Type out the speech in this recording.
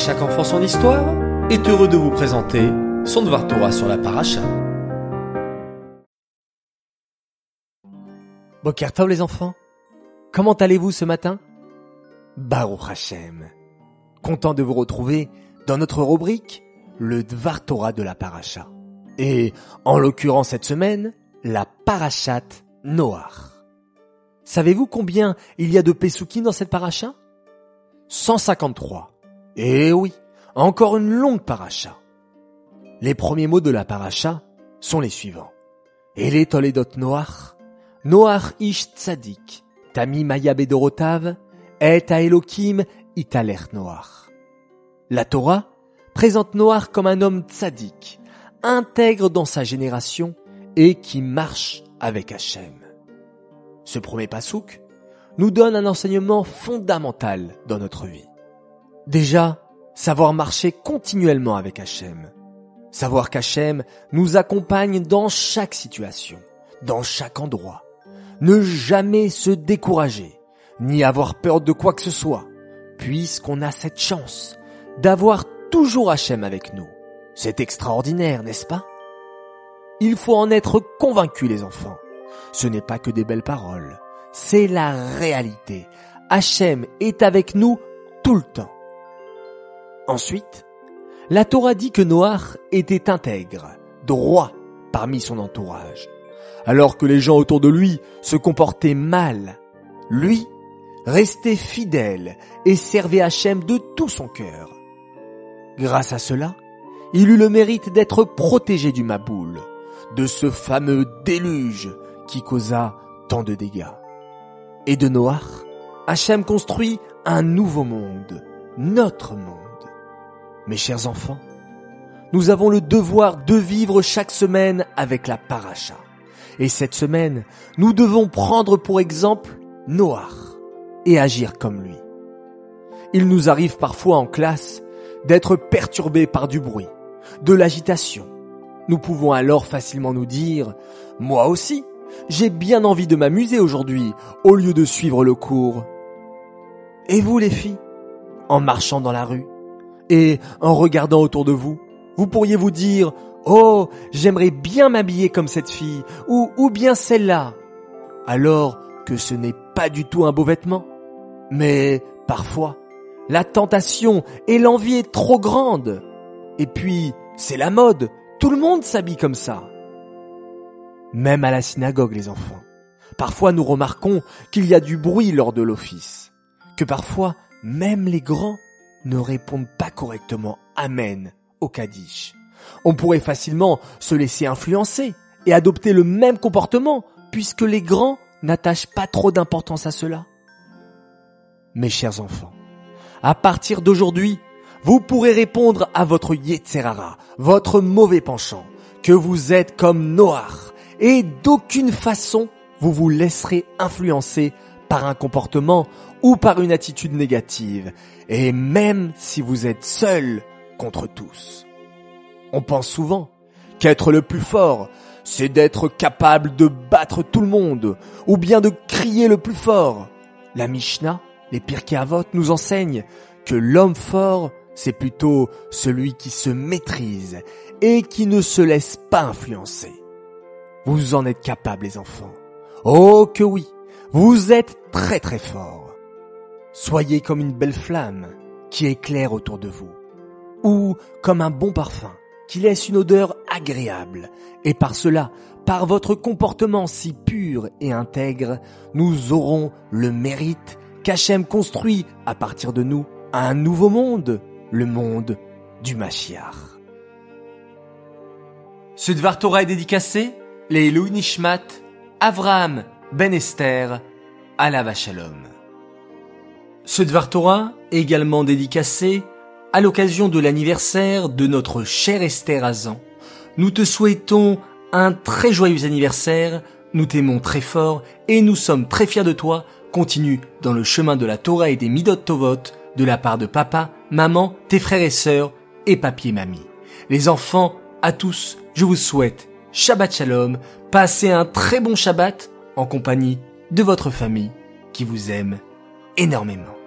chaque enfant son histoire est heureux de vous présenter son Dvar Torah sur la paracha. Bokertov les enfants, comment allez-vous ce matin? Baruch Hashem, content de vous retrouver dans notre rubrique le Dvar Torah de la paracha. Et en l'occurrence cette semaine, la parachat Noach. Savez-vous combien il y a de Pesukim dans cette paracha? 153. Eh oui, encore une longue paracha. Les premiers mots de la paracha sont les suivants. Toledot ish tami maya et a Noach. La Torah présente Noach comme un homme tzadik, intègre dans sa génération et qui marche avec Hachem. Ce premier pasouk nous donne un enseignement fondamental dans notre vie. Déjà, savoir marcher continuellement avec Hachem. Savoir qu'Hachem nous accompagne dans chaque situation, dans chaque endroit. Ne jamais se décourager, ni avoir peur de quoi que ce soit, puisqu'on a cette chance d'avoir toujours Hachem avec nous. C'est extraordinaire, n'est-ce pas? Il faut en être convaincu, les enfants. Ce n'est pas que des belles paroles, c'est la réalité. Hachem est avec nous tout le temps. Ensuite, la Torah dit que Noach était intègre, droit parmi son entourage. Alors que les gens autour de lui se comportaient mal, lui restait fidèle et servait Hachem de tout son cœur. Grâce à cela, il eut le mérite d'être protégé du Maboul, de ce fameux déluge qui causa tant de dégâts. Et de Noach, Hachem construit un nouveau monde, notre monde. Mes chers enfants, nous avons le devoir de vivre chaque semaine avec la paracha. Et cette semaine, nous devons prendre pour exemple Noach et agir comme lui. Il nous arrive parfois en classe d'être perturbés par du bruit, de l'agitation. Nous pouvons alors facilement nous dire, moi aussi, j'ai bien envie de m'amuser aujourd'hui au lieu de suivre le cours. Et vous les filles, en marchant dans la rue et en regardant autour de vous, vous pourriez vous dire, oh, j'aimerais bien m'habiller comme cette fille ou, bien celle-là. Alors que ce n'est pas du tout un beau vêtement. Mais parfois, la tentation et l'envie est trop grande. Et puis, c'est la mode. Tout le monde s'habille comme ça. Même à la synagogue, les enfants. Parfois, nous remarquons qu'il y a du bruit lors de l'office. Que parfois, même les grands ne répondent pas correctement Amen au Kaddish. On pourrait facilement se laisser influencer et adopter le même comportement puisque les grands n'attachent pas trop d'importance à cela. Mes chers enfants, à partir d'aujourd'hui, vous pourrez répondre à votre Yetzerara, votre mauvais penchant, que vous êtes comme Noach, et d'aucune façon vous vous laisserez influencer par un comportement ou par une attitude négative, et même si vous êtes seul contre tous. On pense souvent qu'être le plus fort, c'est d'être capable de battre tout le monde, ou bien de crier le plus fort. La Mishnah, les Pirkei Avot nous enseignent que l'homme fort, c'est plutôt celui qui se maîtrise et qui ne se laisse pas influencer. Vous en êtes capables, les enfants. Oh que oui, vous êtes très très forts. Soyez comme une belle flamme qui éclaire autour de vous, ou comme un bon parfum qui laisse une odeur agréable. Et par cela, par votre comportement si pur et intègre, nous aurons le mérite qu'Hachem construit à partir de nous un nouveau monde, le monde du Mashiach. Ce Dvar est dédicacé les Nishmat, Avraham Ben Esther, Alava Shalom. Ce Dvar Torah également dédicacé à l'occasion de l'anniversaire de notre chère Esther Azan. Nous te souhaitons un très joyeux anniversaire, nous t'aimons très fort et nous sommes très fiers de toi. Continue dans le chemin de la Torah et des Midot Tovot de la part de papa, maman, tes frères et sœurs et papier mamie. Les enfants, à tous, je vous souhaite Shabbat Shalom, passez un très bon Shabbat en compagnie de votre famille qui vous aime énormément.